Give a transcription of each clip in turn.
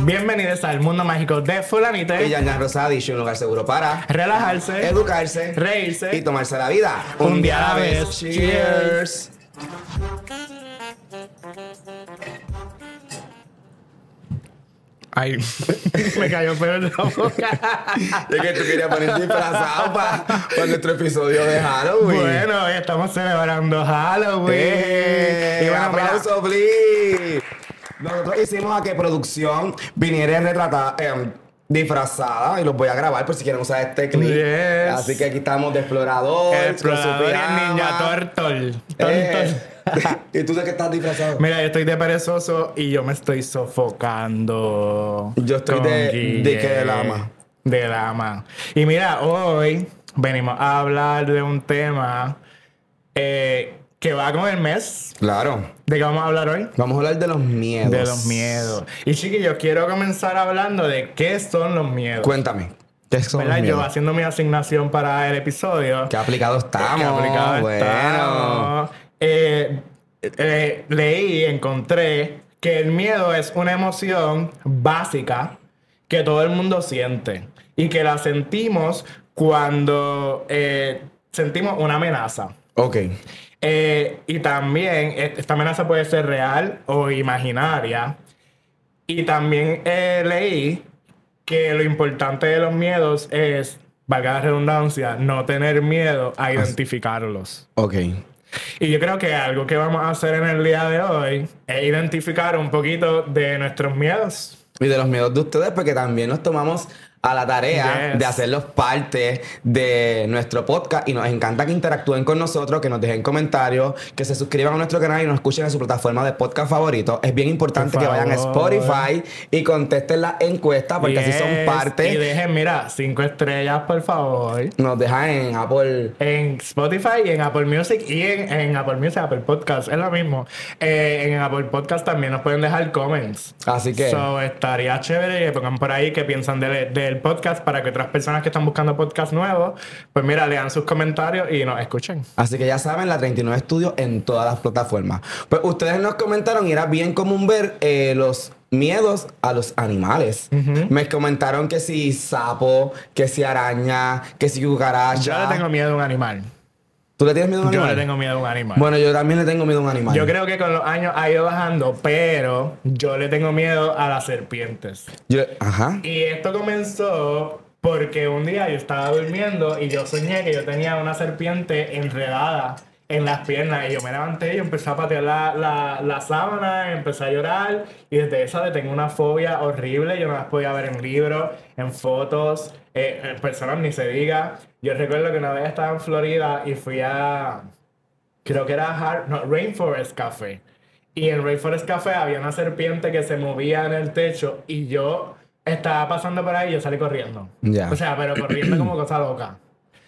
Bienvenidos al mundo mágico de Fulanite. Y Yana Rosada un lugar seguro para Relajarse, educarse, reírse y tomarse la vida Un día a la vez. Cheers. Ay, me cayó peor en la boca. Es que tú querías poner disfrazado para nuestro episodio de Halloween. bueno, hoy estamos celebrando Halloween. Eh, y bueno, aplauso, please. Nosotros hicimos a que producción viniera retratada, eh, disfrazada y los voy a grabar por si quieren usar este clip. Yes. Así que aquí estamos de explorador, explorador ninja turtle. Eh, Turtle. ¿Y tú de qué estás disfrazado? Mira, yo estoy de perezoso y yo me estoy sofocando. Yo estoy de- de que de lama. De lama. Y mira, hoy venimos a hablar de un tema eh, que va con el mes. Claro. ¿De qué vamos a hablar hoy? Vamos a hablar de los miedos. De los miedos. Y chiquillos, quiero comenzar hablando de qué son los miedos. Cuéntame. ¿Qué son los ¿Verdad? Yo miedos? haciendo mi asignación para el episodio. ¿Qué aplicado estamos? Qué aplicado bueno. estamos. Eh, eh, leí, encontré que el miedo es una emoción básica que todo el mundo siente y que la sentimos cuando eh, sentimos una amenaza. Ok. Eh, y también eh, esta amenaza puede ser real o imaginaria. Y también eh, leí que lo importante de los miedos es, valga la redundancia, no tener miedo a identificarlos. Ok. Y yo creo que algo que vamos a hacer en el día de hoy es identificar un poquito de nuestros miedos. Y de los miedos de ustedes, porque también nos tomamos a la tarea Yes. de hacerlos parte de nuestro podcast y nos encanta que interactúen con nosotros, que nos dejen comentarios, que se suscriban a nuestro canal y nos escuchen en su plataforma de podcast favorito. Es bien importante Por que vayan a. Spotify y contesten la encuesta porque así son parte. Y dejen, mira, cinco estrellas, por favor. Nos dejan en Apple. En Spotify y en Apple Music y en, en Apple Music, Apple Podcast, es lo mismo. Eh, en Apple Podcast también nos pueden dejar comments. Así que- So, estaría chévere que pongan por ahí qué piensan del, podcast para que otras personas que están buscando podcast nuevos, pues mira, lean sus comentarios y nos escuchen. Así que ya saben, la 39 Estudios en todas las plataformas. Pues ustedes nos comentaron y era bien común ver eh, los miedos a los animales. Me comentaron que si sapo, que si araña, que si cucaracha. Yo le tengo miedo a un animal. ¿Tú le tienes miedo a un Yo animal? le tengo miedo a un animal. Bueno, yo también le tengo miedo a un animal. Yo creo que con los años ha ido bajando, pero yo le tengo miedo a las serpientes. Yo- Ajá. Y esto comenzó porque un día yo estaba durmiendo y yo soñé que yo tenía una serpiente enredada en las piernas y yo me levanté y empecé a patear la, la, la sábana, empecé a llorar y desde esa le tengo una fobia horrible, yo no las podía ver en libros, en fotos, eh, en personas ni se diga. Yo recuerdo que una vez estaba en Florida y fui a, creo que era Har- no, Rainforest Café. Y en Rainforest Café había una serpiente que se movía en el techo y yo estaba pasando por ahí y yo salí corriendo. O sea, pero corriendo como cosa loca.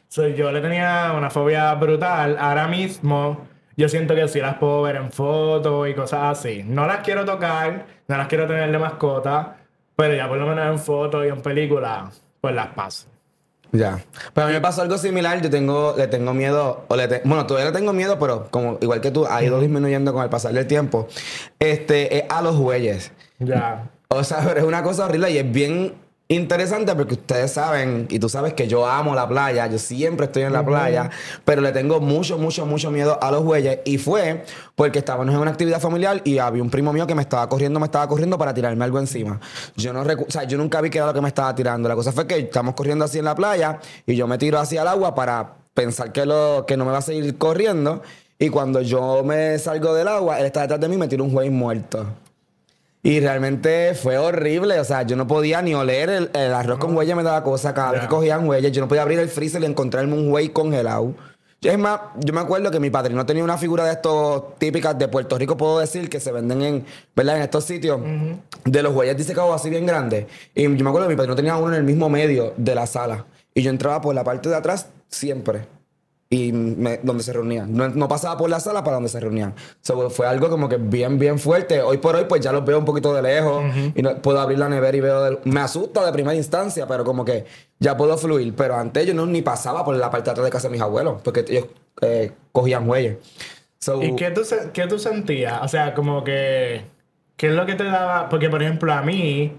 So, yo le tenía una fobia brutal. Ahora mismo yo siento que sí las puedo ver en fotos y cosas así. No las quiero tocar, no las quiero tener de mascota, pero ya por lo menos en fotos y en películas, pues las paso. Ya. Pero a mí me pasó algo similar. Yo tengo, le tengo miedo, o le te- bueno, todavía le tengo miedo, pero como igual que tú, ha ido disminuyendo con el pasar del tiempo. Este, es a los bueyes. Ya. O sea, pero es una cosa horrible y es bien interesante porque ustedes saben, y tú sabes que yo amo la playa, yo siempre estoy en la playa, pero le tengo mucho, mucho, mucho miedo a los bueyes. Y fue porque estábamos en una actividad familiar y había un primo mío que me estaba corriendo, me estaba corriendo para tirarme algo encima. Yo no o sea, yo nunca vi que era lo que me estaba tirando. La cosa fue que estamos corriendo así en la playa y yo me tiro hacia el agua para pensar que, lo, que no me va a seguir corriendo. Y cuando yo me salgo del agua, él está detrás de mí y me tira un güey muerto. Y realmente fue horrible. O sea, yo no podía ni oler el, el arroz con huella, me daba cosa. Cada vez que cogían huellas, yo no podía abrir el freezer y encontrarme un güey congelado. Yo, es más, yo me acuerdo que mi padrino tenía una figura de estos típicas de Puerto Rico, puedo decir, que se venden en, ¿verdad? en estos sitios de los huellas disecados así bien grandes. Y yo me acuerdo que mi padrino tenía uno en el mismo medio de la sala. Y yo entraba por la parte de atrás siempre. Y me- donde se reunían. No, no pasaba por la sala para donde se reunían. So, fue algo como que bien, bien fuerte. Hoy por hoy, pues ya los veo un poquito de lejos. Y no, puedo abrir la nevera y veo. del- me asusta de primera instancia, pero como que ya puedo fluir. Pero antes yo no ni pasaba por la parte de atrás de casa de mis abuelos, porque ellos eh, cogían huellas. So, ¿Y qué tú, qué tú sentías? O sea, como que... ¿Qué es lo que te daba? Porque, por ejemplo, a mí...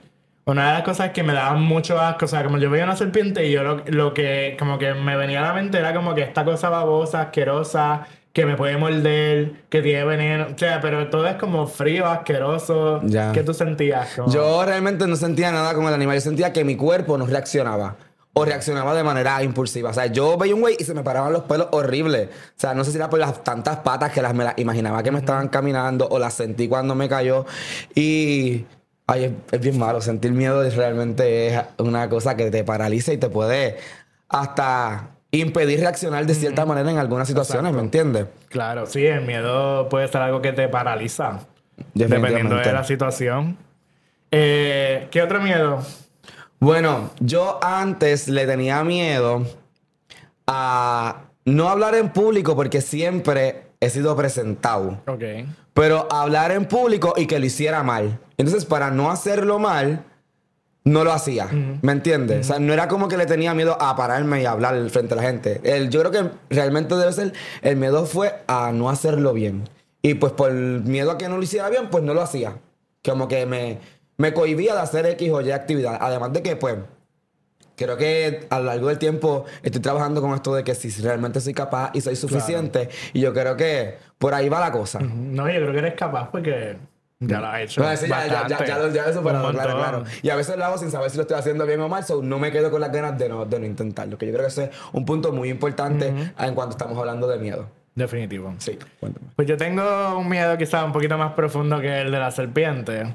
una de las cosas que me daban mucho asco, o sea, como yo veía una serpiente y yo lo, lo que como que me venía a la mente era como que esta cosa babosa, asquerosa, que me puede morder, que tiene veneno, o sea, pero todo es como frío, asqueroso. Ya. ¿Qué tú sentías? Como- Yo realmente no sentía nada con el animal. Yo sentía que mi cuerpo no reaccionaba. O reaccionaba de manera impulsiva. O sea, yo veía un güey y se me paraban los pelos horribles. O sea, no sé si era por las tantas patas que las me las imaginaba que me estaban caminando o las sentí cuando me cayó. Y. Ay, es, es bien malo. Sentir miedo realmente es una cosa que te paraliza y te puede hasta impedir reaccionar de cierta manera en algunas situaciones, ¿me entiendes? Claro, sí, el miedo puede ser algo que te paraliza. Dependiendo de la situación. Eh, ¿Qué otro miedo? Bueno, yo antes le tenía miedo a no hablar en público porque siempre he sido presentado. Ok. Pero hablar en público y que lo hiciera mal. Entonces, para no hacerlo mal, no lo hacía. ¿Me entiendes? O sea, no era como que le tenía miedo a pararme y hablar frente a la gente. El, yo creo que realmente debe ser, el miedo fue a no hacerlo bien. Y pues por miedo a que no lo hiciera bien, pues no lo hacía. Como que me, me cohibía de hacer X o Y actividad. Además de que, pues, creo que a lo largo del tiempo estoy trabajando con esto de que si realmente soy capaz y soy suficiente. Y yo creo que por ahí va la cosa. No, yo creo que eres capaz porque ya lo has hecho. Ya, ya, ya, ya, lo- ya lo he superado, claro, claro. Y a veces lo hago sin saber si lo estoy haciendo bien o mal, so no me quedo con las ganas de no, de no intentarlo. Que yo creo que ese es un punto muy importante en cuanto estamos hablando de miedo. Definitivo. Sí, cuéntame. Pues yo tengo un miedo quizás un poquito más profundo que el de la serpiente.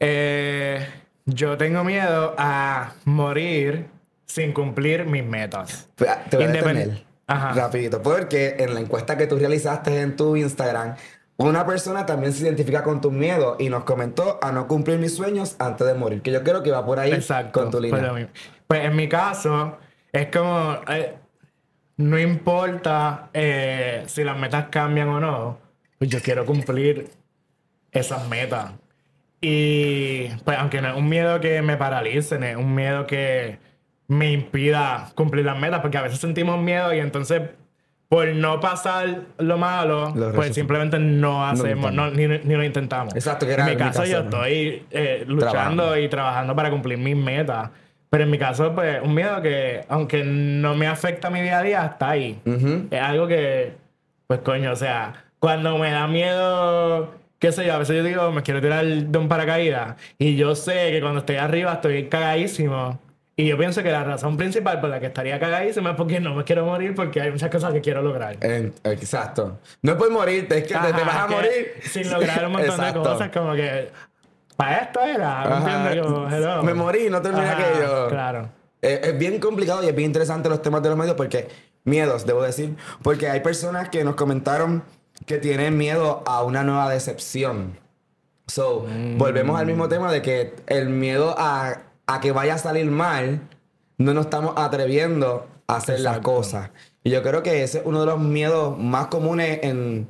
Eh, yo tengo miedo a morir sin cumplir mis metas. Te voy a Independ- detener Ajá. rapidito, porque en la encuesta que tú realizaste en tu Instagram, una persona también se identifica con tus miedos y nos comentó a no cumplir mis sueños antes de morir. Que yo creo que va por ahí Exacto. con tu línea. Pues en mi caso, es como. eh, no importa eh, si las metas cambian o no, pues yo quiero cumplir esas metas. Y pues, aunque no es un miedo que me paralice, no es un miedo que me impida cumplir las metas, porque a veces sentimos miedo y entonces. Por no pasar lo malo, Lo pues simplemente no hacemos, no, ni, ni lo intentamos. Exacto, que era en mi en mi caso, caso, yo ¿no? estoy eh, luchando Trabajando. y trabajando para cumplir mis metas. Pero en mi caso, pues, un miedo que, aunque no me afecta mi día a día, está ahí. Ujú. Es algo que, pues, coño, o sea, cuando me da miedo, qué sé yo, a veces yo digo, me quiero tirar de un paracaídas. Y yo sé que cuando estoy arriba estoy cagadísimo. Y yo pienso que la razón principal por la que estaría cagadísimo es porque no me quiero morir, porque hay muchas cosas que quiero lograr. En- exacto. No es por morirte, es que te- te, Ajá, vas a morir. Sin lograr un montón de cosas, como que. Para esto era, ¿me Ajá. Como, hello. Me morí, no terminé Ajá, aquello. Claro. Eh, es bien complicado y es bien interesante los temas de los medios porque miedos, debo decir, porque hay personas que nos comentaron que tienen miedo a una nueva decepción. So, Mm. volvemos al mismo tema de que el miedo a, a que vaya a salir mal, no nos estamos atreviendo a hacer las cosas. Y yo creo que ese es uno de los miedos más comunes en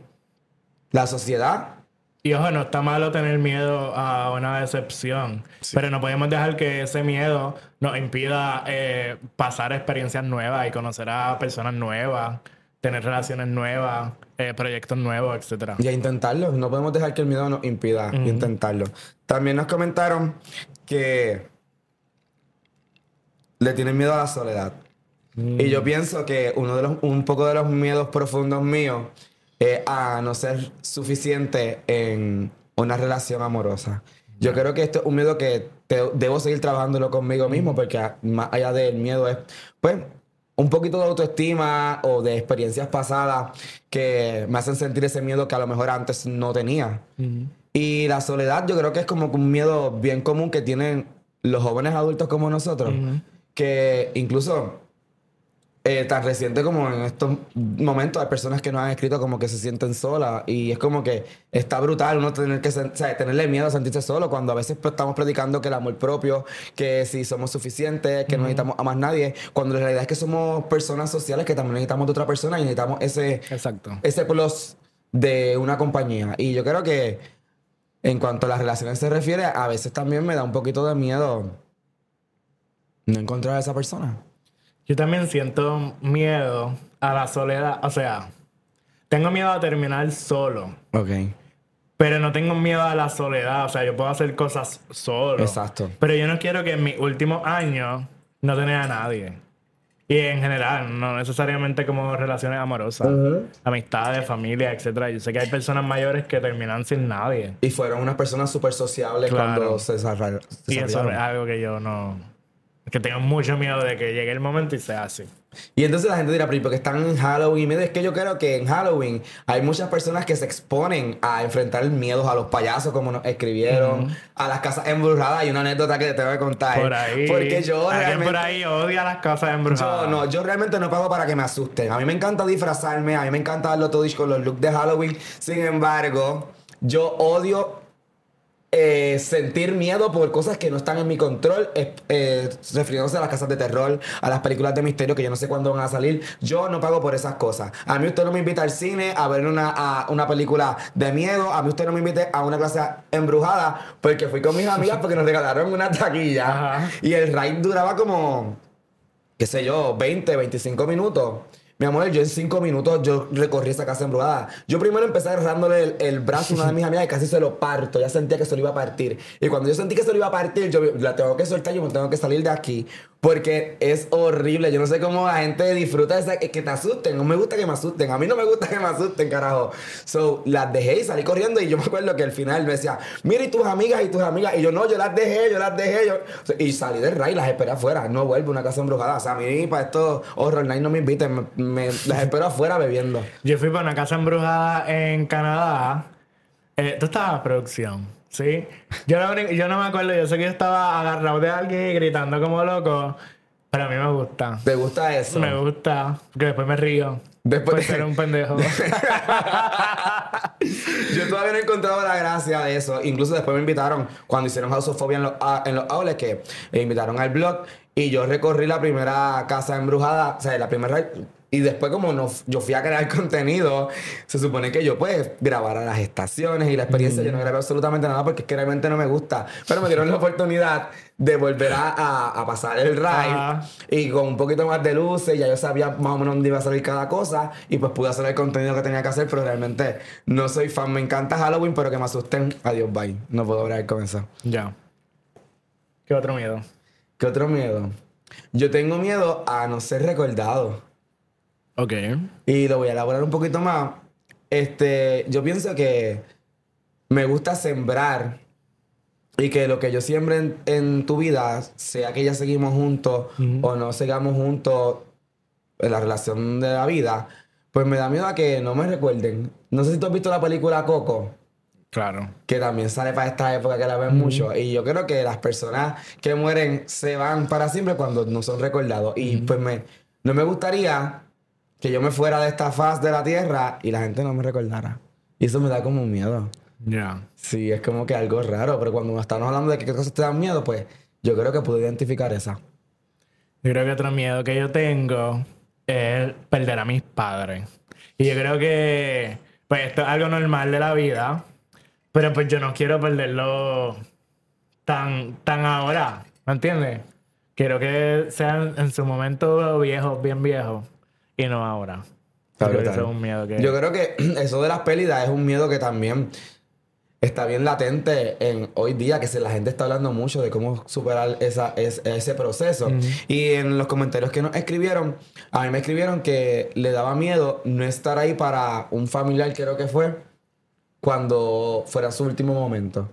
la sociedad. Y ojo, no está malo tener miedo a una decepción, pero no podemos dejar que ese miedo nos impida eh, pasar experiencias nuevas y conocer a personas nuevas, tener relaciones nuevas, eh, proyectos nuevos, etcétera. Y a intentarlo. No podemos dejar que el miedo nos impida intentarlo. También nos comentaron que le tienen miedo a la soledad. Y yo pienso que uno de los, un poco de los miedos profundos míos es a no ser suficiente en una relación amorosa. Yo creo que esto es un miedo que te- debo seguir trabajándolo conmigo mismo porque a- más allá del miedo es, pues, un poquito de autoestima o de experiencias pasadas que me hacen sentir ese miedo que a lo mejor antes no tenía. Y la soledad yo creo que es como un miedo bien común que tienen los jóvenes adultos como nosotros, que incluso eh, tan reciente como en estos momentos hay personas que nos han escrito como que se sienten solas y es como que está brutal uno tener que o sea, tenerle miedo a sentirse solo cuando a veces pues, estamos predicando que el amor propio, que si somos suficientes, que no necesitamos a más nadie, cuando la realidad es que somos personas sociales que también necesitamos de otra persona y necesitamos ese, Exacto. ese plus de una compañía. Y yo creo que en cuanto a las relaciones se refiere, a veces también me da un poquito de miedo no encontrar a esa persona. Yo también siento miedo a la soledad, o sea, tengo miedo a terminar solo. Ok. Pero no tengo miedo a la soledad. O sea, yo puedo hacer cosas solo. Exacto. Pero yo no quiero que en mis últimos años no tener a nadie. Y en general, no necesariamente como relaciones amorosas, amistades, familia, etcétera. Yo sé que hay personas mayores que terminan sin nadie. Y fueron unas personas súper sociables Claro. cuando se desarrollaron. Y eso es algo que yo no. Que tengo mucho miedo de que llegue el momento y sea así. Y entonces la gente dirá, pero ¿y por qué están en Halloween? Es que yo creo que en Halloween hay muchas personas que se exponen a enfrentar miedos a los payasos, como nos escribieron, a las casas embrujadas. Hay una anécdota que te tengo que contar. Por ahí. Porque yo realmente... por ahí odia las casas embrujadas. Yo no, yo realmente no pago para que me asusten. A mí me encanta disfrazarme, a mí me encanta darlo todo con los looks de Halloween. Sin embargo, yo odio eh, sentir miedo por cosas que no están en mi control, eh, eh, refiriéndose a las casas de terror, a las películas de misterio que yo no sé cuándo van a salir. Yo no pago por esas cosas. A mí usted no me invita al cine a ver una, a una película de miedo. A mí usted no me invite a una clase embrujada porque fui con mis amigas porque nos regalaron una taquilla. Ajá. Y el ride duraba como qué sé yo, 20, 25 minutos. Mi amor, yo en 5 minutos yo recorrí esa casa embrujada. Yo primero empecé agarrándole el, el brazo a una de mis amigas y casi se lo parto. Ya sentía que se lo iba a partir. Y cuando yo sentí que se lo iba a partir, yo la tengo que soltar, yo me tengo que salir de aquí. Porque es horrible. Yo no sé cómo la gente disfruta de esa, que te asusten. No me gusta que me asusten. A mí no me gusta que me asusten, carajo. So, las dejé y salí corriendo. Y yo me acuerdo que al final me decía, mira, y tus amigas y tus amigas. Y yo, no, yo las dejé, yo las dejé. Y salí del rey, las esperé afuera. No vuelvo a una casa embrujada. O sea, a mí para esto, Horror Night no me inviten. Me, me- las espero afuera bebiendo. Yo fui para una casa embrujada en Canadá. Eh, tú estabas producción, ¿sí? Yo, no me acuerdo, yo sé que yo estaba agarrado de alguien y gritando como loco. Pero a mí me gusta. ¿Te gusta eso? Me gusta. Que después me río. Después de- ser un pendejo. Yo todavía no he encontrado la gracia de eso. Incluso después me invitaron, cuando hicieron House of Phobia en los, ah, en los outlets, que me invitaron al blog. Y yo recorrí la primera casa embrujada, o sea, la primera... Y después como no, yo fui a crear contenido, se supone que yo pues grabara las estaciones y la experiencia. Yo no grabé absolutamente nada porque es que realmente no me gusta. Pero me dieron la oportunidad de volver a, a- a pasar el ride. Ajá. Y con un poquito más de luces, ya yo sabía más o menos dónde iba a salir cada cosa. Y pues pude hacer el contenido que tenía que hacer, pero realmente no soy fan. Me encanta Halloween, pero que me asusten. Adiós, bye. No puedo hablar con eso. ya. ¿Qué otro miedo? ¿Qué otro miedo? Yo tengo miedo a no ser recordado. Ok. Y lo voy a elaborar un poquito más. Este, yo pienso que me gusta sembrar y que lo que yo siembre en, en tu vida, sea que ya seguimos juntos o no sigamos juntos en la relación de la vida, pues me da miedo a que no me recuerden. No sé si tú has visto la película Coco Claro. que también sale para esta época que la ven mucho. Y yo creo que las personas que mueren se van para siempre cuando no son recordados. Y pues me, no me gustaría que yo me fuera de esta faz de la tierra y la gente no me recordara. Y eso me da como un miedo. Ya. Sí, es como que algo raro, pero cuando estamos hablando de qué cosas te dan miedo, pues yo creo que puedo identificar esa. Yo creo que otro miedo que yo tengo es perder a mis padres. Y yo creo que, pues, esto es algo normal de la vida, pero pues yo no quiero perderlo tan, tan ahora, ¿me entiendes? Quiero que sean en su momento viejos, bien viejos, y no ahora. Yo creo que eso es un miedo que... Yo creo que eso de las pérdidas es un miedo que también está bien latente en hoy día, que se, la gente está hablando mucho de cómo superar esa, es- ese proceso. Y en los comentarios que nos escribieron, a mí me escribieron que le daba miedo no estar ahí para un familiar, creo que fue, cuando fuera su último momento.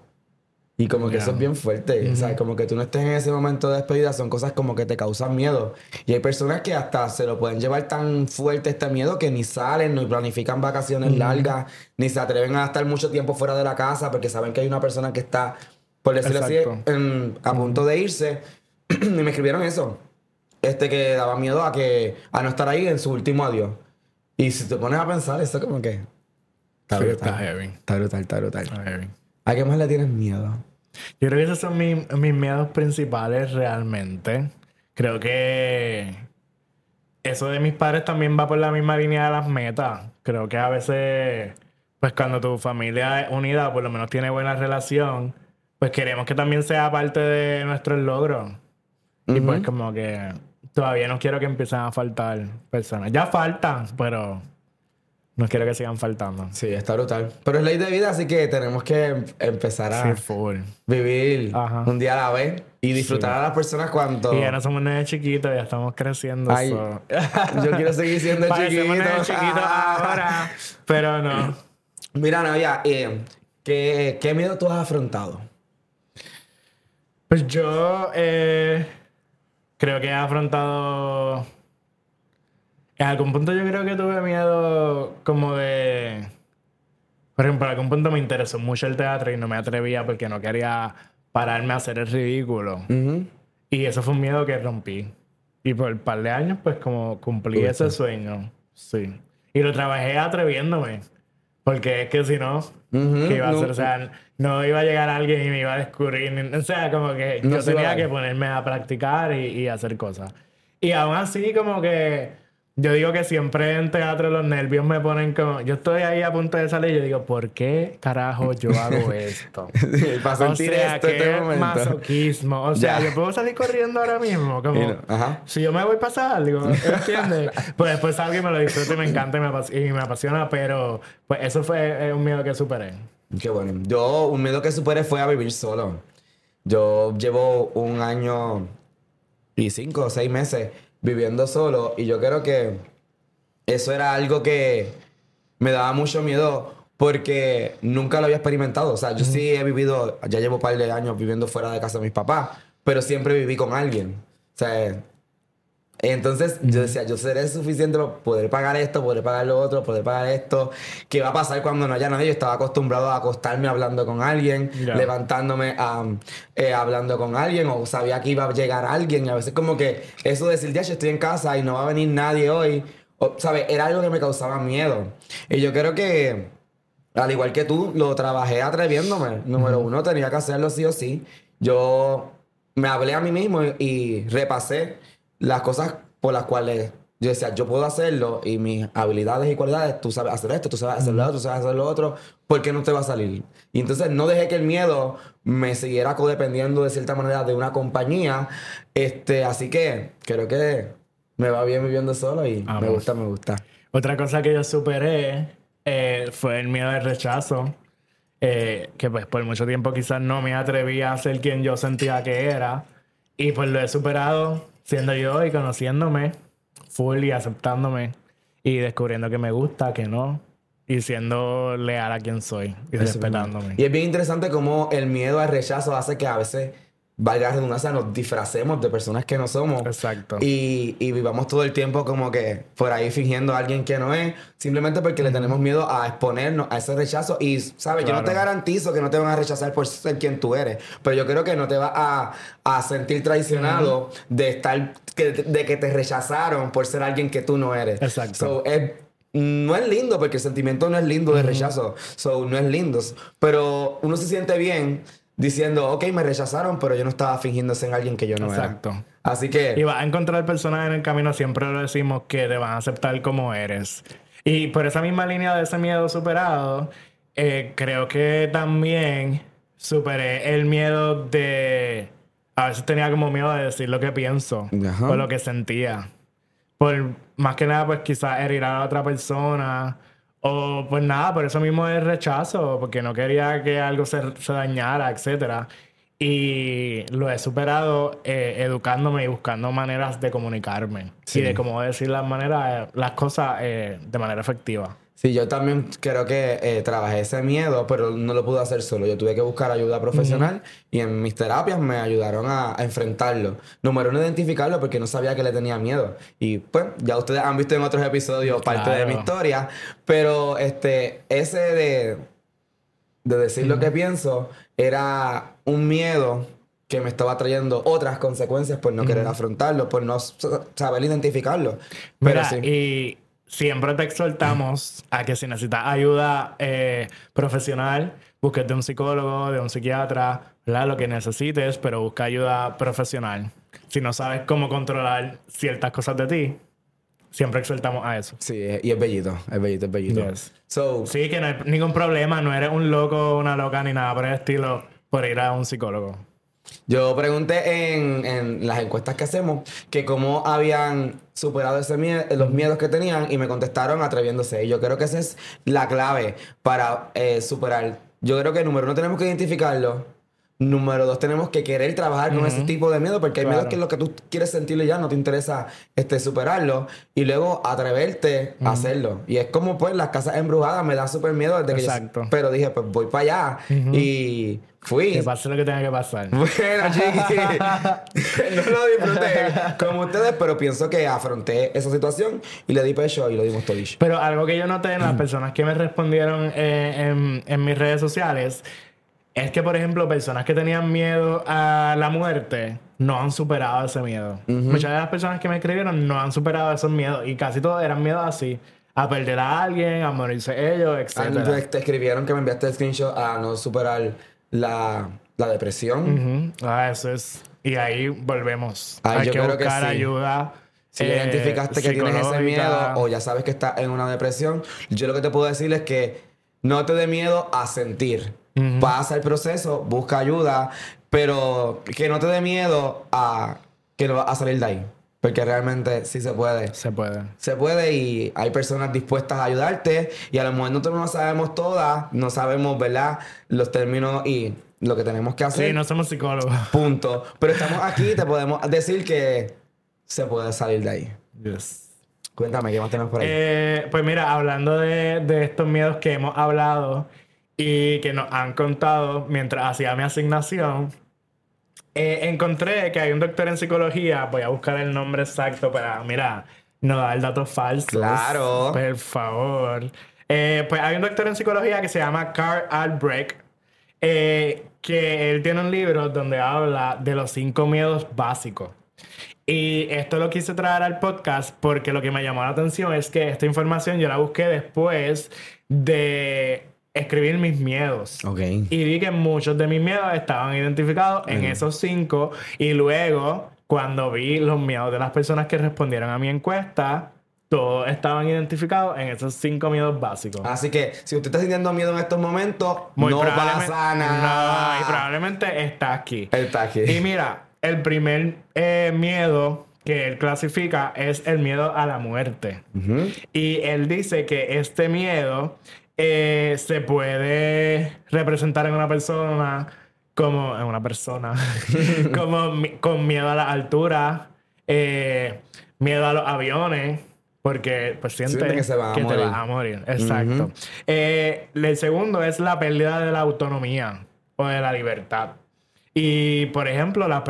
Y como que Ya. eso es bien fuerte, ¿sabes? Como que tú no estés en ese momento de despedida, son cosas como que te causan miedo. Y hay personas que hasta se lo pueden llevar tan fuerte este miedo que ni salen, ni planifican vacaciones largas, ni se atreven a estar mucho tiempo fuera de la casa porque saben que hay una persona que está, por decirlo así, Exacto. en- a punto de irse. y me escribieron eso. Este que daba miedo a que a no estar ahí en su último adiós. Y si te pones a pensar, eso como que... Está brutal. está heavy. Está brutal, está brutal. ¿A qué más le tienes miedo? Yo creo que esos son mis, mis miedos principales realmente. Creo que eso de mis padres también va por la misma línea de las metas. Creo que a veces, pues cuando tu familia es unida, por lo menos tiene buena relación, pues queremos que también sea parte de nuestros logros. Y pues como que todavía no quiero que empiecen a faltar personas. Ya faltan, pero No quiero que sigan faltando. Sí, está brutal. Pero es ley de vida, así que tenemos que em- empezar a Sí, vivir Ajá. un día a la vez y disfrutar a las personas cuando... Y ya no somos nenes chiquitos, ya estamos creciendo. Ay, so- yo quiero seguir siendo chiquito. ahora, pero no. Mira, Navia, eh, ¿qué, ¿qué miedo tú has afrontado? Pues yo eh, creo que he afrontado. En algún punto yo creo que tuve miedo como de. Por ejemplo, en algún punto me interesó mucho el teatro y no me atrevía porque no quería pararme a hacer el ridículo. Ujú. Y eso fue un miedo que rompí. Y por un par de años, pues como cumplí ese sueño. Sí. Y lo trabajé atreviéndome. Porque es que si no, Ujú, ¿qué iba a no. hacer? O sea, no iba a llegar alguien y me iba a descubrir. O sea, como que No yo tenía que ponerme a practicar y, y hacer cosas. Y aún así, como que yo digo que siempre en teatro los nervios me ponen como. Yo estoy ahí a punto de salir y yo digo, ¿por qué carajo yo hago esto? Para O sentir sea, esto qué este momento. masoquismo. O sea, Ya. yo puedo salir corriendo ahora mismo. Como, no, ajá. si yo me voy a pasar algo, ¿entiendes? pues después salgo y me lo disfruto y me encanta y me, apas- y me apasiona, pero pues eso fue eh, un miedo que superé. Qué bueno. Yo, un miedo que superé fue a vivir solo. Yo llevo un año y cinco o seis meses viviendo solo y yo creo que eso era algo que me daba mucho miedo porque nunca lo había experimentado. O sea, yo sí he vivido, ya llevo un par de años viviendo fuera de casa de mis papás, pero siempre viví con alguien. O sea, entonces yo decía, yo seré suficiente para poder pagar esto, poder pagar lo otro, poder pagar esto. ¿Qué va a pasar cuando no haya nadie? Yo estaba acostumbrado a acostarme hablando con alguien, levantándome am, eh, hablando con alguien, o sabía que iba a llegar alguien. Y a veces como que eso de decir, ya yo estoy en casa y no va a venir nadie hoy, o, ¿sabes? Era algo que me causaba miedo. Y yo creo que, al igual que tú, lo trabajé atreviéndome. Número uno, tenía que hacerlo sí o sí. Yo me hablé a mí mismo y, y repasé las cosas por las cuales yo decía, yo puedo hacerlo y mis habilidades y cualidades, tú sabes hacer esto, tú sabes hacer lo otro, tú sabes hacer lo otro, ¿por qué no te va a salir? Y entonces no dejé que el miedo me siguiera codependiendo de cierta manera de una compañía. Este, así que creo que me va bien viviendo solo y me Vamos. gusta, me gusta. Otra cosa que yo superé eh, fue el miedo al rechazo. eh, que pues por mucho tiempo quizás no me atreví a ser quien yo sentía que era. Y pues lo he superado siendo yo y conociéndome full y aceptándome y descubriendo que me gusta, que no. Y siendo leal a quien soy y Eso respetándome. Y es bien interesante cómo el miedo al rechazo hace que a veces, valga la redundancia, nos disfracemos de personas que no somos. Exacto. Y, y vivamos todo el tiempo como que por ahí fingiendo a alguien que no es, simplemente porque le tenemos miedo a exponernos a ese rechazo. Y, ¿sabes? Yo no te Claro. garantizo que no te van a rechazar por ser quien tú eres, pero yo creo que no te vas a, a sentir traicionado de estar, que, de que te rechazaron por ser alguien que tú no eres. Exacto. So, es- no es lindo porque el sentimiento no es lindo de rechazo. So, no es lindo. Pero uno se siente bien diciendo, ok, me rechazaron, pero yo no estaba fingiendo ser alguien que yo no Exacto. era. Así que... Y vas a encontrar personas en el camino, siempre lo decimos, que te van a aceptar como eres. Y por esa misma línea de ese miedo superado, eh, creo que también superé el miedo de... A veces tenía como miedo de decir lo que pienso Ajá. o lo que sentía. Por más que nada, pues quizás herir a la otra persona. O pues nada, por eso mismo el rechazo, porque no quería que algo se, se dañara, etcétera. Y lo he superado eh, educándome y buscando maneras de comunicarme. Sí. Y de cómo decir las maneras, las cosas eh, de manera efectiva. Sí, yo también creo que eh, trabajé ese miedo, pero no lo pude hacer solo. Yo tuve que buscar ayuda profesional y en mis terapias me ayudaron a, a enfrentarlo. Número uno, identificarlo porque no sabía que le tenía miedo. Y pues, ya ustedes han visto en otros episodios parte de mi historia, pero este, ese de, de decir lo que pienso era un miedo que me estaba trayendo otras consecuencias por no querer afrontarlo, por no saber identificarlo. Pero Mira, sí. y siempre te exhortamos a que si necesitas ayuda eh, profesional, busques de un psicólogo, de un psiquiatra, ¿verdad? Lo que necesites, pero busca ayuda profesional. Si no sabes cómo controlar ciertas cosas de ti, siempre exhortamos a eso. Sí, y es bellito, es bellito, es bellito. Yes. So, Sí, que no hay ningún problema, no eres un loco, una loca ni nada por el estilo por ir a un psicólogo. Yo pregunté en, en las encuestas que hacemos que cómo habían superado ese mie- los miedos que tenían y me contestaron atreviéndose. Y yo creo que esa es la clave para eh, superar. Yo creo que número uno tenemos que identificarlo. Número dos, tenemos que querer trabajar con ese tipo de miedo, porque hay Claro. miedos que es lo que tú quieres sentirlo y ya no te interesa este, superarlo. Y luego atreverte a hacerlo. Y es como, pues, las casas embrujadas me da súper miedo desde que yo- Exacto. Pero dije, pues voy para allá. Y fui. Que pase lo que tenga que pasar. Bueno, chiqui. no lo disfruté como ustedes, pero pienso que afronté esa situación y le di pecho y lo dimos todillo. Pero algo que yo noté en las personas que me respondieron eh, en, en mis redes sociales es que, por ejemplo, personas que tenían miedo a la muerte no han superado ese miedo. Muchas de las personas que me escribieron no han superado esos miedos y casi todos eran miedos así. A perder a alguien, a morirse ellos, Ah, etc. te, escribieron que me enviaste el screenshot a no superar la, la depresión. Ujú. Ah, eso es. Y ahí volvemos. Ay, Hay que creo que buscar sí. ayuda. Si eh, identificaste que tienes ese miedo o ya sabes que estás en una depresión, yo lo que te puedo decir es que no te dé miedo a sentir. Pasa el proceso, busca ayuda, pero que no te dé miedo a que a salir de ahí. Porque realmente sí se puede. Se puede. Se puede y hay personas dispuestas a ayudarte y a lo mejor nosotros no sabemos todas, no sabemos, ¿verdad? Los términos y lo que tenemos que hacer. Sí, no somos psicólogos. Punto. Pero estamos aquí y te podemos decir que se puede salir de ahí. Yes. Cuéntame, ¿qué más tenemos por ahí? Eh, pues mira, hablando de, de estos miedos que hemos hablado y que nos han contado mientras hacía mi asignación, eh, encontré que hay un doctor en psicología, voy a buscar el nombre exacto para, mira, no dar datos falsos. Claro. Por favor. Eh, pues hay un doctor en psicología que se llama Carl Albrecht, eh, que él tiene un libro donde habla de los cinco miedos básicos. Y esto lo quise traer al podcast porque lo que me llamó la atención es que esta información yo la busqué después de escribir mis miedos. ok. Y vi que muchos de mis miedos estaban identificados en esos cinco. Y luego, cuando vi los miedos de las personas que respondieron a mi encuesta, todos estaban identificados en esos cinco miedos básicos. Así que si usted está sintiendo miedo en estos momentos, Muy no probablemente- pasa nada. No, y probablemente está aquí. Está aquí. Y mira, el primer eh, miedo que él clasifica es el miedo a la muerte. Y él dice que este miedo eh, se puede representar en una persona como en una persona como con miedo a la altura, eh, miedo a los aviones, porque pues siente, Siente que se van a te morir. vas a morir. Exacto. Eh, el segundo es la pérdida de la autonomía o de la libertad. Y por ejemplo, las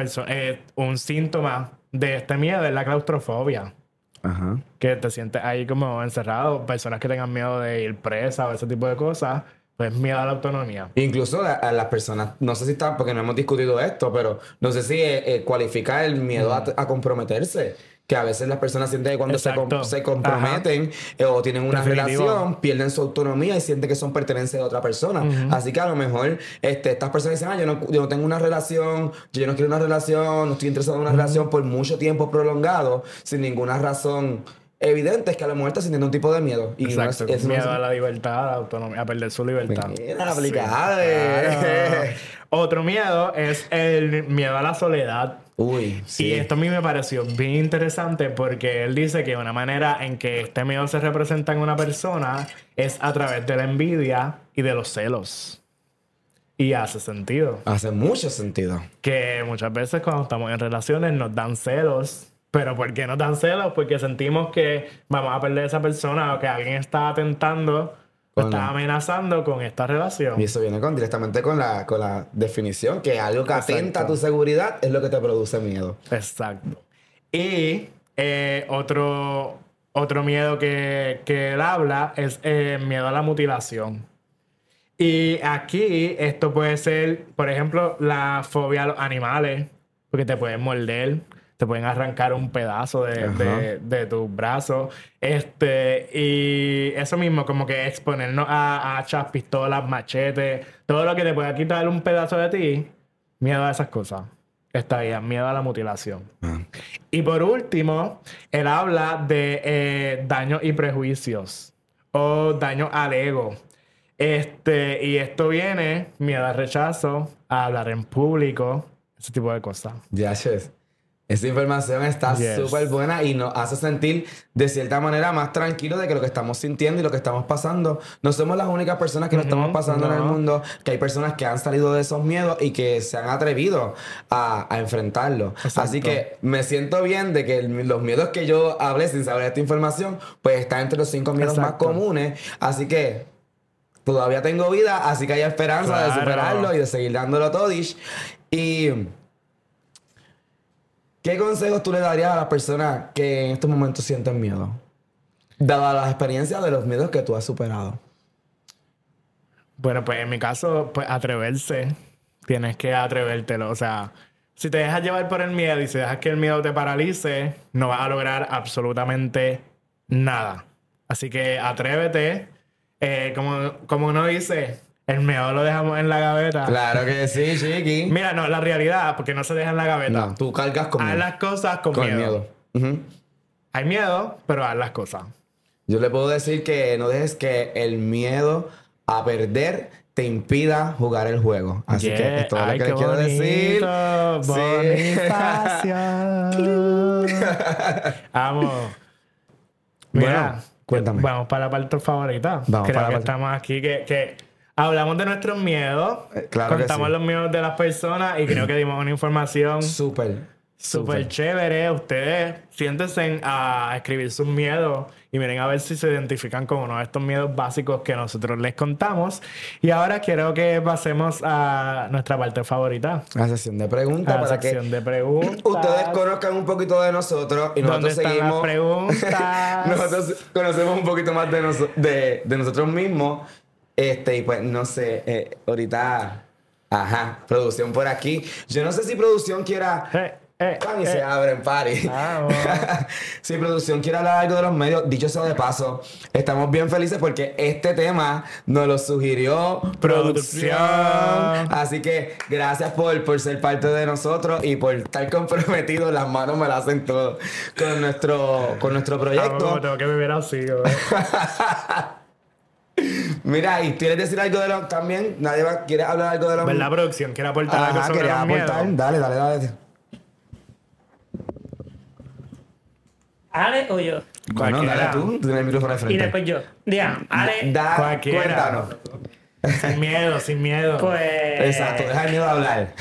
un síntoma de este miedo es la claustrofobia Ajá. que te sientes ahí como encerrado, personas que tengan miedo de ir presa o ese tipo de cosas, pues miedo a la autonomía. Incluso a, a las personas, no sé si está, porque no hemos discutido esto, pero no sé si eh, eh, cualifica el miedo a, a comprometerse. Que a veces las personas sienten que cuando se, com- se comprometen eh, o tienen una Definitivo. relación, pierden su autonomía y sienten que son pertenencia de otra persona. Así que a lo mejor este, estas personas dicen, ah, yo no, yo no tengo una relación, yo no quiero una relación, no estoy interesado en una relación por mucho tiempo prolongado, sin ninguna razón evidente, es que a lo mejor está sintiendo un tipo de miedo. Y Exacto. eso no es- miedo a la libertad, a la autonomía, a perder su libertad. Mira, Sí. aplicable. Claro. Otro miedo es el miedo a la soledad. Uy, Y sí. esto a mí me pareció bien interesante porque él dice que una manera en que este miedo se representa en una persona es a través de la envidia y de los celos. Y hace sentido. Hace mucho sentido. Que muchas veces cuando estamos en relaciones nos dan celos. Pero ¿por qué nos dan celos? Porque sentimos que vamos a perder a esa persona o que alguien está atentando Con- está amenazando con esta relación. Y eso viene con, directamente con la, con la definición, que algo que atenta a tu seguridad es lo que te produce miedo. Exacto. Y eh, otro, otro miedo que, que él habla es eh, miedo a la mutilación. Y aquí esto puede ser, por ejemplo, la fobia a los animales, porque te pueden morder, te pueden arrancar un pedazo de, de, de tus brazos. Este, y eso mismo, como que exponernos a hachas, pistolas, machetes, todo lo que te pueda quitar un pedazo de ti, miedo a esas cosas. Está bien, miedo a la mutilación. Ah. Y por último, él habla de eh, daños y prejuicios o daño al ego. Este, y esto viene, miedo al rechazo, a hablar en público. ese tipo de cosas. Ya, chef. Esa información está Yes. súper buena y nos hace sentir de cierta manera más tranquilos de que lo que estamos sintiendo y lo que estamos pasando no somos las únicas personas que lo estamos pasando en el no. mundo, que hay personas que han salido de esos miedos y que se han atrevido a, a enfrentarlo. Exacto. Así que me siento bien de que el- los miedos que yo hablé sin saber esta información, pues están entre los cinco miedos más Exacto. comunes. Así que todavía tengo vida, así que hay esperanza de Claro. superarlo y de seguir dándolo todo. Y ¿qué consejos tú le darías a las personas que en estos momentos sienten miedo? Dada las experiencias de los miedos que tú has superado. Bueno, pues en mi caso, pues atreverse. Tienes que atrevértelo. O sea, si te dejas llevar por el miedo y si dejas que el miedo te paralice, no vas a lograr absolutamente nada. Así que atrévete. Eh, como, como uno dice, el miedo lo dejamos en la gaveta. Claro que sí, Chiqui. Mira, no, la realidad, porque no se deja en la gaveta. No, tú cargas con, Haz miedo. las cosas con, Con miedo. miedo. Hay miedo, pero haz las cosas. Yo le puedo decir que no dejes que el miedo a perder te impida jugar el juego. Así que Yeah. es todo Ay, lo que qué le quiero decir. bonito, Vamos. Mira, Bueno, cuéntame. Vamos para la parte favorita. Vamos Creo para la que parte- estamos aquí que, que hablamos de nuestros miedos, Eh, claro que contamos sí. los miedos de las personas y creo que dimos una información Súper. súper chévere. Ustedes siéntense a escribir sus miedos y miren a ver si se identifican con uno de estos miedos básicos que nosotros les contamos. Y ahora quiero que pasemos a nuestra parte favorita. La sesión de preguntas para que sección de preguntas. ustedes conozcan un poquito de nosotros y ¿Dónde nosotros las seguimos. preguntas? nosotros conocemos un poquito más de, noso- de, de nosotros mismos. Este, y pues no sé, eh, ahorita. Ajá, producción por aquí. Yo no sé si producción quiera. Eh, eh, Pan y eh. se abren, party. Vamos. si producción quiere hablar algo de los medios, dicho sea de paso, estamos bien felices porque este tema nos lo sugirió producción. Así que gracias por, por ser parte de nosotros y por estar comprometidos. Las manos me las hacen todo con nuestro, con nuestro Vamos, proyecto. como tengo que vivir así. Mira, y quieres decir algo de los también. Nadie va, quiere hablar algo de los ¿Verdad, producción? ¿Quiere aportar algo sobre quería los miedos? Dale, dale, dale. ¿Ale o yo? Bueno, Cualquiera. dale tú, tú tienes el micrófono de frente. Y después yo. Digan, Ale, Da, Cualquiera. cuéntanos. Sin miedo, sin miedo. pues. Exacto, deja el miedo de hablar.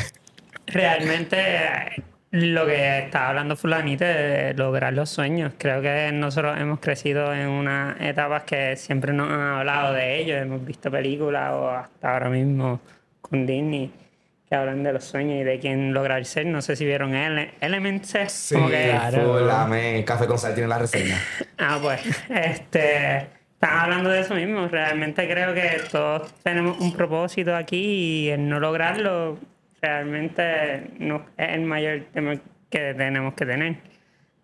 Realmente eh, lo que estaba hablando Fulanite de lograr los sueños. Creo que nosotros hemos crecido en unas etapas que siempre nos han hablado de ellos. Hemos visto películas o hasta ahora mismo con Disney que hablan de los sueños y de quién lograr ser. No sé si vieron Ele Element. Sí, como que- claro. Café con sal tiene la reseña. Ah, pues, este, están hablando de eso mismo. Realmente creo que todos tenemos un propósito aquí y el no lograrlo realmente no es el mayor tema que tenemos que tener.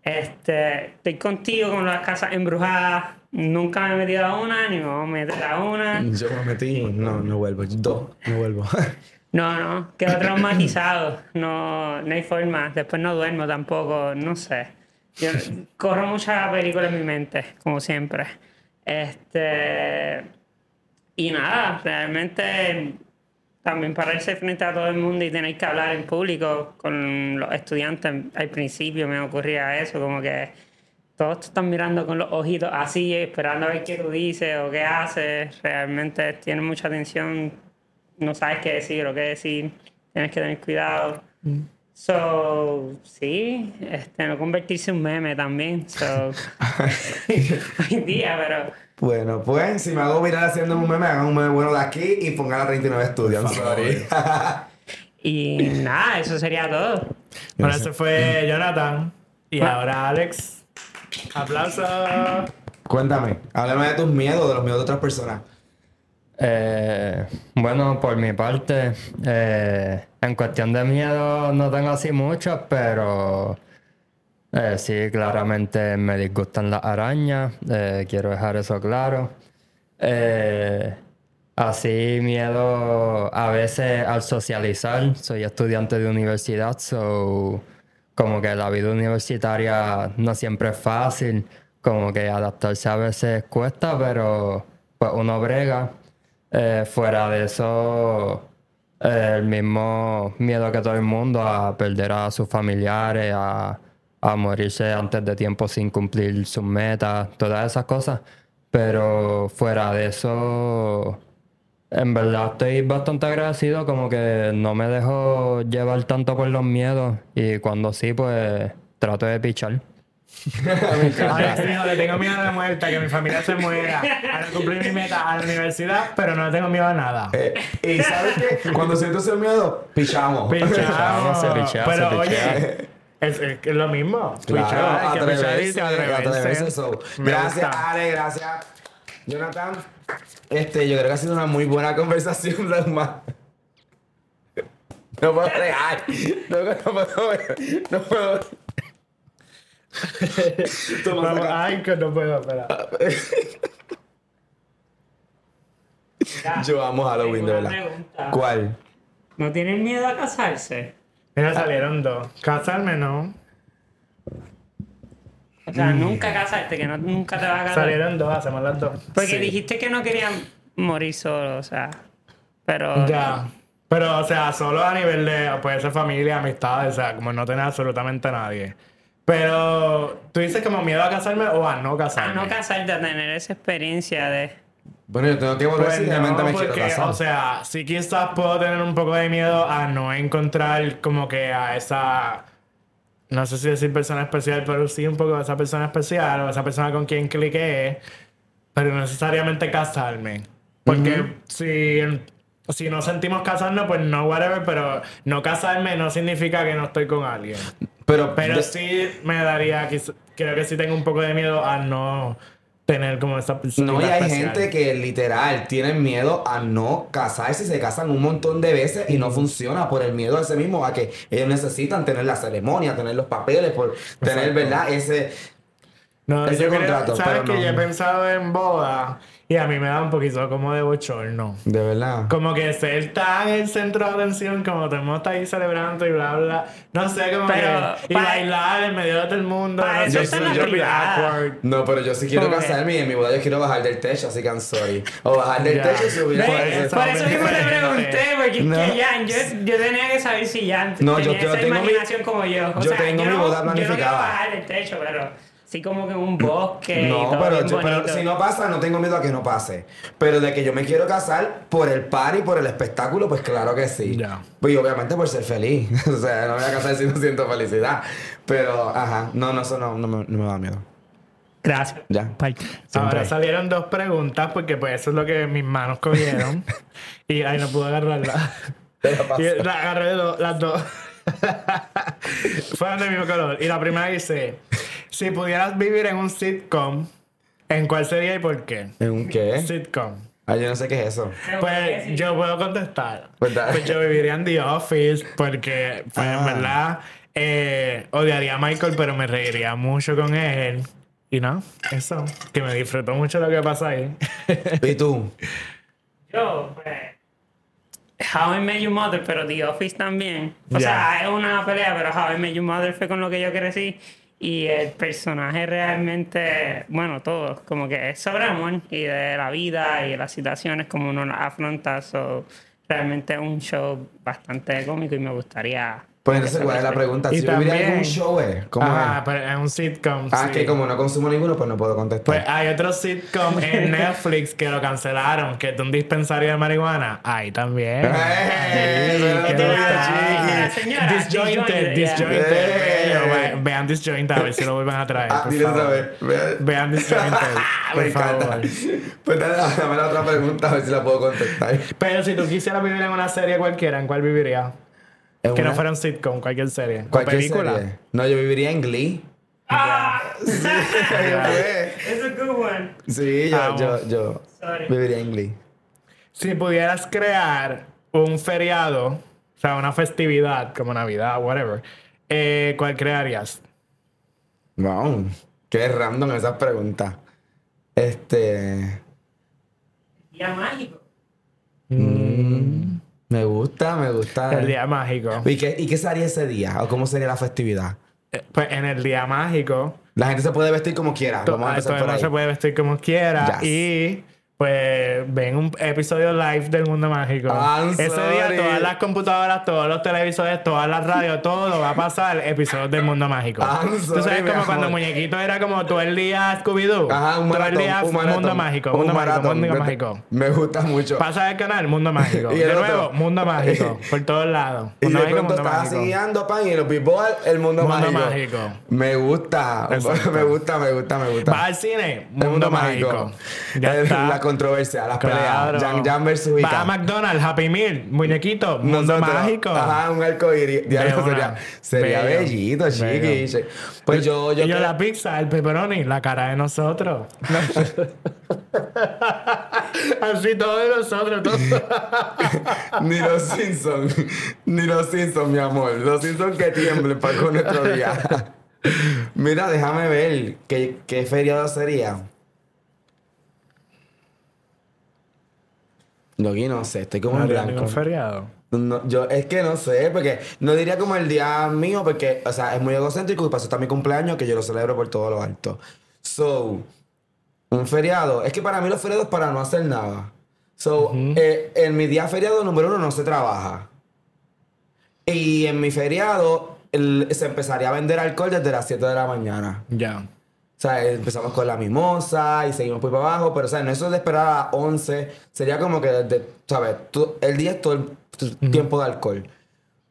Este, estoy contigo con las casas embrujadas. Nunca me he metido a una, ni me voy a meter a una. Yo me metí, no, no vuelvo. Dos, no vuelvo. No, no, quedo traumatizado. No, no hay forma. Después no duermo tampoco, no sé. Yo corro mucha película en mi mente, como siempre. Este. Y nada, realmente también pararse frente a todo el mundo y tener que hablar en público con los estudiantes. Al principio me ocurría eso, como que todos te están mirando con los ojitos así, esperando a ver qué tú dices o qué haces. Realmente tienes mucha atención, no sabes qué decir o qué decir, tienes que tener cuidado. So, sí, este, no convertirse en un meme también. So, hoy día, pero bueno, pues, si me hago viral haciendo un meme, hagan un meme bueno de aquí y pongan a 39 Studios. I'm sorry. y nada, eso sería todo. Bueno, ese fue Jonathan. Y ahora Alex. Aplausos. Cuéntame, háblame de tus miedos, de los miedos de otras personas. Eh, bueno, por mi parte, eh, en cuestión de miedo no tengo así muchos, pero eh, sí, claramente me disgustan las arañas, eh, quiero dejar eso claro. Eh, así miedo a veces al socializar, soy estudiante de universidad, so como que la vida universitaria no siempre es fácil, como que adaptarse a veces cuesta, pero pues uno brega. Eh, fuera de eso, el mismo miedo que todo el mundo a perder a sus familiares, a, a morirse antes de tiempo sin cumplir sus metas, todas esas cosas. Pero fuera de eso, en verdad estoy bastante agradecido, como que no me dejo llevar tanto por los miedos y cuando sí, pues trato de pichar. Ay, sí, no, le tengo miedo a la muerte, que mi familia se muera, a no cumplir mi meta a la universidad, pero no le tengo miedo a nada. Eh, y sabes que cuando siento ese miedo, pichamos. Pichamos. se pichea, se Pero pichea. oye, es, es lo mismo. Claro, atreverse, atreverse. atreverse, so. Gracias, gusta. Ale, gracias. Jonathan, este, yo creo que ha sido una muy buena conversación, la más. No puedo regar. No, no puedo ver. No puedo. Toma, Vamos, ay, que no puedo esperar. Yo amo Halloween, de verdad. ¿Cuál? ¿No tienen miedo a casarse? Mira, salieron dos. Casarme no. O sea, nunca casarte, que no, nunca te vas a casar. Salieron dos, hacemos las dos. Porque Sí. dijiste que no querían morir solo, o sea. Pero. Ya. Pero, o sea, solo a nivel de, puede ser familia, amistades, o sea, como no tener absolutamente a nadie. Pero, ¿tú dices como miedo a casarme o a no A casarme? no casarte, a tener esa experiencia de. Bueno, yo tengo que volver Pues no, me porque, o sea, sí quizás puedo tener un poco de miedo a no encontrar como que a esa, no sé si decir persona especial, pero sí un poco a esa persona especial o esa persona con quien cliqué, pero no necesariamente casarme. Porque si, si no sentimos casarnos, pues no, whatever, pero no casarme no significa que no estoy con alguien. pero, Pero de- sí me daría, creo que sí tengo un poco de miedo a no tener como esa No, y hay especial. gente que literal tienen miedo a no casarse, se casan un montón de veces y no funciona por el miedo a ese mismo, a que ellos necesitan tener la ceremonia, tener los papeles, por tener, ¿verdad? Ese... No, Ese yo creo- contrato, sabes pero que no. yo he pensado en boda y a mí me da un poquito como de bochorno. De verdad. Como que ser tan el centro de atención, como todo el mundo está ahí celebrando y bla, bla. No sé, como Pero, que. Y bailar en medio de todo el mundo. pa' no yo soy awkward. No, pero yo sí quiero casarme y en mi boda yo quiero bajar del techo, así que I'm sorry. O bajar del techo y subir Por eso, Por eso mismo te pregunté, porque No. es que Jan, yo, yo tenía que saber si Jan No, yo- tenía yo esa tengo mi- imaginación como yo. O yo sea, tengo yo mi no, boda Yo no quiero planificada. bajar del techo, pero sí como que un bosque y No, todo pero, yo- pero si no pasa, no tengo miedo a que no pase. Pero de que yo me quiero casar por el party, por el espectáculo, pues claro que sí. Ya. Pues y obviamente por ser feliz. o sea, no me voy a casar si no siento felicidad. Pero, ajá, no, no, eso no, no, me, no me da miedo. Gracias. Ya. Ahora salieron dos preguntas porque pues eso es lo que mis manos cogieron. y ay, no pude agarrarla. Y la agarré do- las dos. Fueron del mismo color. Y la primera dice: Si pudieras vivir en un sitcom, ¿en cuál sería y por qué? ¿En un qué? Sitcom. Ay, yo no sé qué es eso. Pues yo puedo contestar. Pues. Pues yo viviría en The Office porque, pues en Ah. verdad, eh, odiaría a Michael, pero me reiría mucho con él. Y no, eso, que me disfrutó mucho lo que pasa ahí. ¿Y tú? Yo, pues. How I Met Your Mother, pero The Office también. O sea, es una pelea, pero How I Met Your Mother fue con lo que yo crecí. Y el personaje realmente, bueno, todo, como que es sobre y de la vida y las situaciones como uno las afronta. So, realmente es un show bastante cómico y me gustaría. Pues entonces, ¿cuál es la pregunta? Y Si también- un show, ¿eh? ¿Cómo ah, es? pero es un sitcom. Ah, sí. que como no consumo ninguno, pues no puedo contestar. Pues hay otro sitcom en Netflix que lo cancelaron, que es de un dispensario de marihuana. Ahí también. ¡Eh! La- señora, Disjointed, Disjointed. Eh. Vean Disjointed a ver si lo vuelven a traer. Ah, por favor. vez. Ve- Vean Disjointed, por Me encanta. favor. Pues dale, dame la otra pregunta a ver si la puedo contestar. Pero si tú quisieras vivir en una serie cualquiera, ¿en cuál vivirías? ¿En Que no fuera un sitcom, cualquier serie. Cualquier película. serie? No, yo viviría en Glee. ¡Ah! Fue. Es a good one. Sí, yo, Vamos. yo, yo Sorry. viviría en Glee. Si pudieras crear un feriado, o sea, una festividad como Navidad, whatever, eh, ¿cuál crearías? Wow, qué random esas preguntas. Este. Día mágico. mm, me gusta, me gusta. El día mágico. ¿Y qué, ¿Y qué sería ese día? ¿O cómo sería la festividad? Eh, Pues en el día mágico, La gente se puede vestir como quiera. to- Vamos a ah, empezar todo el mundo ahí. se puede vestir como quiera Yes. y pues ven un episodio live del Mundo Mágico. I'm Ese día sorry. todas las computadoras, todos los televisores, todas las radios, todo va a pasar episodios del Mundo Mágico. I'm Tú sorry, sabes mi como cuando amor. Muñequito era como todo el día Scooby-Doo. Ajá, un todo maratón. el día un maratón, Mundo Mágico, un Mundo Mágico. Mundo Me- Mágico. Me gusta mucho. Pasa el canal Mundo Mágico. Y De otro. nuevo, Mundo Mágico. Por todos lados. Y Mundo de Mágico, pronto Mundo estás Mágico. siguiendo pan y los people el mundo, Mundo mágico. mágico. Me gusta, Exacto. me gusta, me gusta, me gusta. Vas al cine, El Mundo, Mágico. Ya El- está. Controversia, las Claro. peleas. Jan Jan versus Va Ika. a McDonald's, Happy Meal, muñequito, Mundo Nosotros- Mágico. Ajá, un arcoíris. Diablo, sería, sería Bello. bellito, chiqui. Pues yo, yo, y yo creo- la pizza, el pepperoni, la cara de nosotros. Así todo de nosotros, todo. Ni los Simpsons, ni los Simpsons, mi amor. Los Simpsons que tiemblen para con nuestro día. Mira, déjame ver qué, qué feriado sería. No, aquí no sé, estoy como No en blanco. ningún feriado. No, yo es que no sé, porque no diría como el día mío, porque, o sea, es muy egocéntrico y pasó hasta mi cumpleaños que yo lo celebro por todo lo alto. So, un feriado, es que para mí los feriados es para no hacer nada. So, eh, en mi día feriado número uno no se trabaja. Y en mi feriado el- se empezaría a vender alcohol desde las 7 de la mañana. Ya. O sea, empezamos con la mimosa y seguimos por para abajo, pero o sea, no eso de esperar a las 11, sería como que, desde, ¿sabes? Tú- el día es todo el tu- tiempo de alcohol.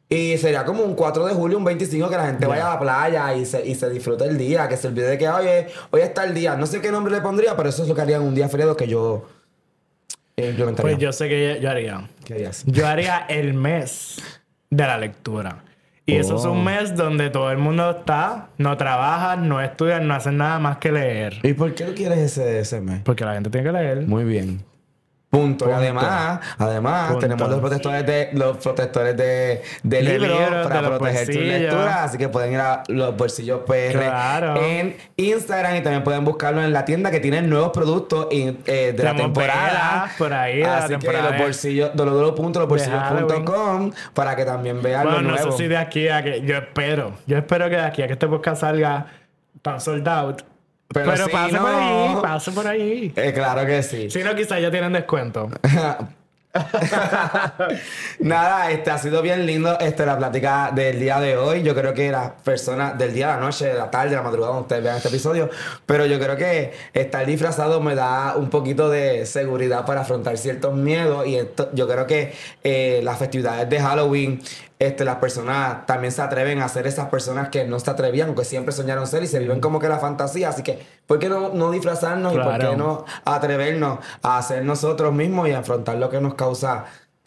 Y sería como un 4 de julio, un 25, que la gente vaya a la playa y se, y se disfrute el día, que se olvide de que, oye, hoy está el día. No sé qué nombre le pondría, pero eso es lo que haría en un día feriado que yo implementaría. Pues yo sé que yo haría. ¿Qué harías? Yo haría el mes de la lectura. Y eso es Oh. un mes donde todo el mundo está, no trabaja, no estudia, no hace nada más que leer. ¿Y por qué tú quieres ese, ese mes? Porque la gente tiene que leer. Muy bien. Punto. Y además, además Punto. tenemos los protectores de los protectores de, de De libros libros, para de proteger tus bolsillos. lecturas. Así que pueden ir a los bolsillos PR Claro. en Instagram y también pueden buscarlo en la tienda que tienen nuevos productos eh, de la temporada. por ahí de la Así temporada. que los bolsillos, www.losbolsillos.com para que también vean Bueno, lo no nuevo. sé si de aquí a que. Yo espero. Yo espero que de aquí a que este podcast salga tan sold out. Pero Pero, no- por ahí, pase por ahí. Eh, claro que sí. Si no, quizás ya tienen descuento. Nada, este ha sido bien lindo este, la plática del día de hoy. Yo creo que las personas del día, de la noche, de la tarde, de la madrugada, cuando ustedes vean este episodio. Pero yo creo que estar disfrazado me da un poquito de seguridad para afrontar ciertos miedos. Y esto- yo creo que eh, las festividades de Halloween, este, las personas también se atreven a ser esas personas que no se atrevían, que siempre soñaron ser y se viven como que la fantasía. Así que, ¿por qué no, no disfrazarnos y por Claro. qué no atrevernos a ser nosotros mismos y afrontar lo que nos causa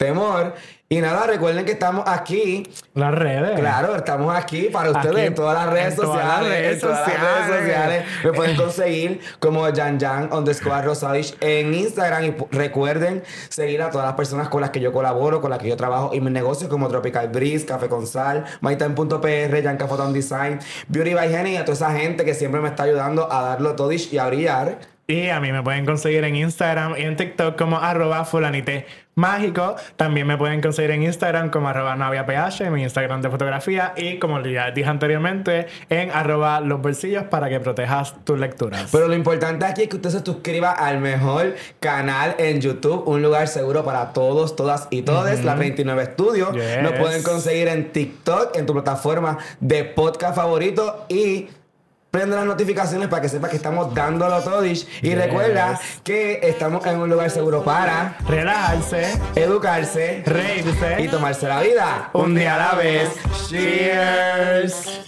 temor. Y nada, recuerden que estamos aquí. Las redes. Claro, estamos aquí para ustedes Aquí, en todas las redes en todas las sociales. redes en todas las redes sociales. sociales. Me pueden conseguir como Jan Jan underscore Rosavich en Instagram. Y recuerden seguir a todas las personas con las que yo colaboro, con las que yo trabajo y mis negocios como Tropical Breeze, Café con Sal, MyTime.pr, Yanka Photon Design, Beauty by Jenny y a toda esa gente que siempre me está ayudando a darlo todo y a brillar. Y a mí me pueden conseguir en Instagram y en TikTok como arroba fulanite mágico. También me pueden conseguir en Instagram como arroba naviaph, mi Instagram de fotografía. Y como ya dije anteriormente, en arroba los bolsillos para que protejas tus lecturas. Pero lo importante aquí es que usted se suscriba al mejor canal en YouTube, un lugar seguro para todos, todas y todes, la 29 Studio. Yes. Nos pueden conseguir en TikTok, en tu plataforma de podcast favorito y prende las notificaciones para que sepa que estamos dándolo todo. Y Yes. recuerda que estamos en un lugar seguro para Relajarse, educarse reírse y tomarse la vida un día a la vez. Cheers.